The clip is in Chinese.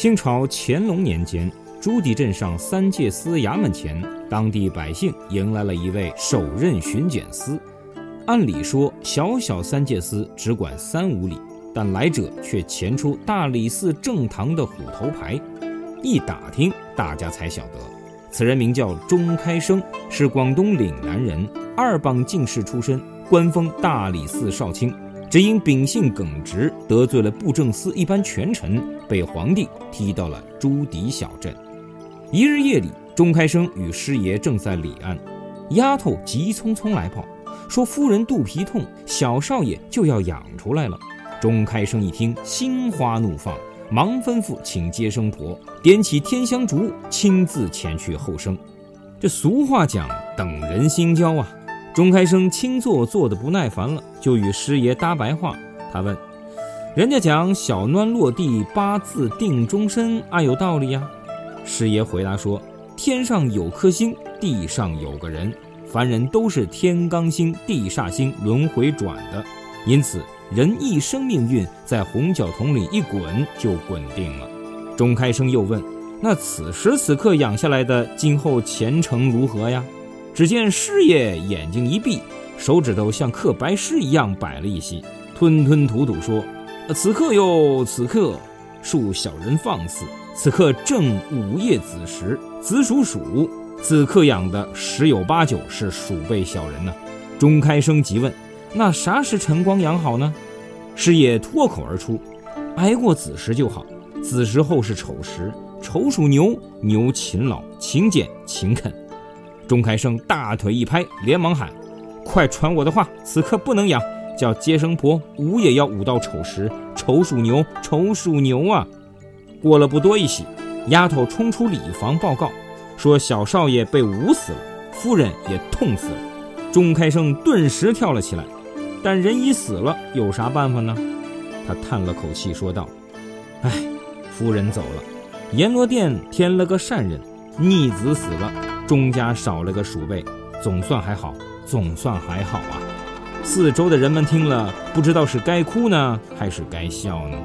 清朝乾隆年间，朱棣镇上三界司衙门前，当地百姓迎来了一位首任巡检司。按理说，小小三界司只管三五里，但来者却前出大理寺正堂的虎头牌。一打听，大家才晓得，此人名叫钟开生，是广东岭南人，二榜进士出身，官封大理寺少卿。只因秉性耿直，得罪了布政司一般权臣，被皇帝踢到了朱迪小镇。一日夜里，钟开生与师爷正在理案，丫头急匆匆来报，说夫人肚皮痛，小少爷就要养出来了。钟开生一听，心花怒放，忙吩咐请接生婆，点起天香烛，亲自前去后生。这俗话讲，等人心焦啊。钟开生轻坐坐得不耐烦了，就与师爷搭白话。他问：“人家讲小囡落地八字定终身，啊有道理呀？”师爷回答说：“天上有颗星，地上有个人，凡人都是天罡星、地煞星轮回转的，因此人一生命运在红脚桶里一滚就滚定了。”钟开生又问：“那此时此刻养下来的，今后前程如何呀？”只见师爷眼睛一闭，手指头像刻白诗一样摆了一些，吞吞吐吐说：“此刻哟，此刻恕小人放肆。此刻正午夜子时，子属鼠，此刻养的十有八九是鼠辈小人呢。”钟开生急问：“那啥时晨光养好呢？”师爷脱口而出：“挨过子时就好。子时后是丑时，丑属牛，牛勤劳、勤俭、勤恳。”钟开生大腿一拍，连忙喊：“快传我的话！此刻不能养，叫接生婆午也要午到丑时。丑属牛，丑属牛啊！”过了不多一息，丫头冲出里房报告，说小少爷被捂死了，夫人也痛死了。钟开生顿时跳了起来，但人已死了，有啥办法呢？他叹了口气说道：“唉，夫人走了，阎罗殿添了个善人，逆子死了。”钟家少了个鼠辈，总算还好，总算还好啊！四周的人们听了，不知道是该哭呢，还是该笑呢？